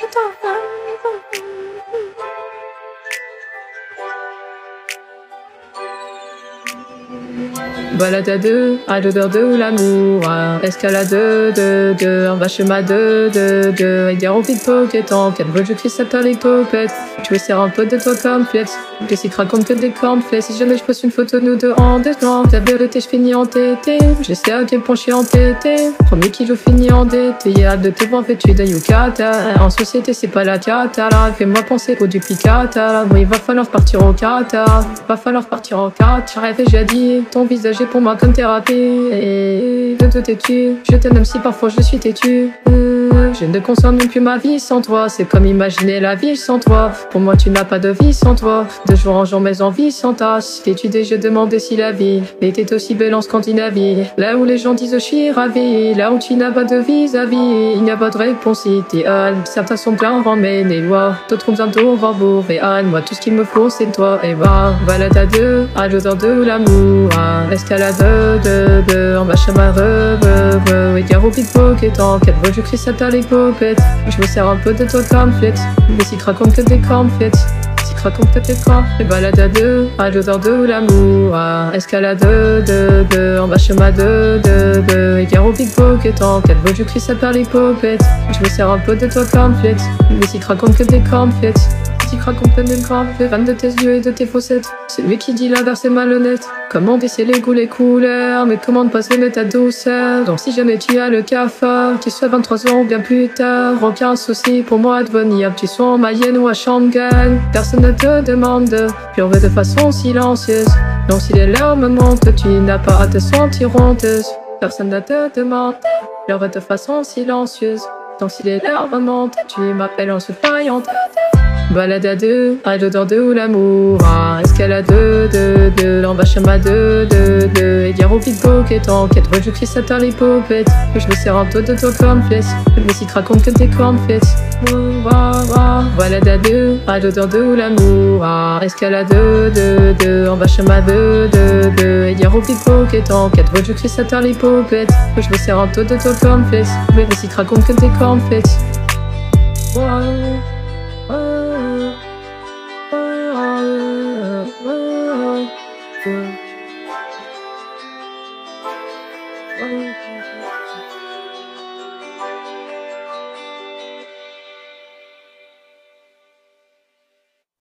It's all Balade à deux, à l'odeur de l'amour, escalade de deux, un vache ma de de de, et dire au vide poquetant, quel beau je crie cette les popettes, tu veux serrer un peu de toi comme flette, que si raconte que des cornflakes, si jamais je poste une photo nous deux en décembre, la vérité je finis en tété, je sais à quel point je suis entêté, premier kilo fini endetté, y'a de te voir vêtu de yukata, en société c'est pas la cata, là, fais-moi penser au duplicata, il va falloir partir au Qatar, va falloir partir au Qatar, rêvé j'ai dit, ton visage pour moi comme thérapie. Et de te têtu, je t'aime si parfois je suis têtu. Je ne consomme plus ma vie sans toi. C'est comme imaginer la vie sans toi. Pour moi, tu n'as pas de vie sans toi. De jour en jour, mes envies s'entassent. T'études et je demandais si la vie était aussi belle en Scandinavie. Là où les gens disent je suis ravi. Là où tu n'as pas de vis-à-vis. Il n'y a pas de réponse idéale. Certains sont pleins mais les lois. D'autres ont besoin de revoir réel. Moi, tout ce qu'il me faut, c'est toi. Et va, balade à deux, à l'odeur de l'amour. Escalade de deux, en bas chemin, re, re, re. Et gare au pickpocket en quête. Je crie ça les je me sers un peu de toi comme flette. Mais si raconte que des cornflettes. Si raconte que tes corps. Les balades à deux, à l'odeur de l'amour. Escalade de deux, en bas chemin de de de. Et au big pocket en quatre je crie ça par les popettes. Je me sers un peu de toi comme flette. Mais si raconte que des cornflettes grave, les vannes de tes yeux et de tes fossettes. C'est lui qui dit l'inverse c'est malhonnête. Comment décider les goûts, les couleurs, mais comment ne pas aimer ta douceur? Donc si jamais tu as le cafard, qu'il soit 23 ans ou bien plus tard, aucun souci pour moi de venir, tu sois en Mayenne ou à Shanghai. Personne ne te demande, puis on de façon silencieuse. Donc si les larmes montent, tu n'as pas à te sentir honteuse. Personne ne te demande, pleure de façon silencieuse. Donc si les larmes montent, tu m'appelles en se. Balade à deux, à l'odeur de l'amour. Escalade de en bas chemin de deux, deux. Et dire au pickpocket en quête, je crie ça les popettes. Que je me sers un peu de toi comme flèche. Mais si te raconte que t'es cornflakes. Balade à deux, à l'odeur de l'amour. Escalade de en bas chemin de deux, deux. Et dire au pickpocket en quête, je crie ça les popettes. Que je me sers un peu de toi comme flèche. Mais si te raconte que t'es cornflakes. Wow. 嗯。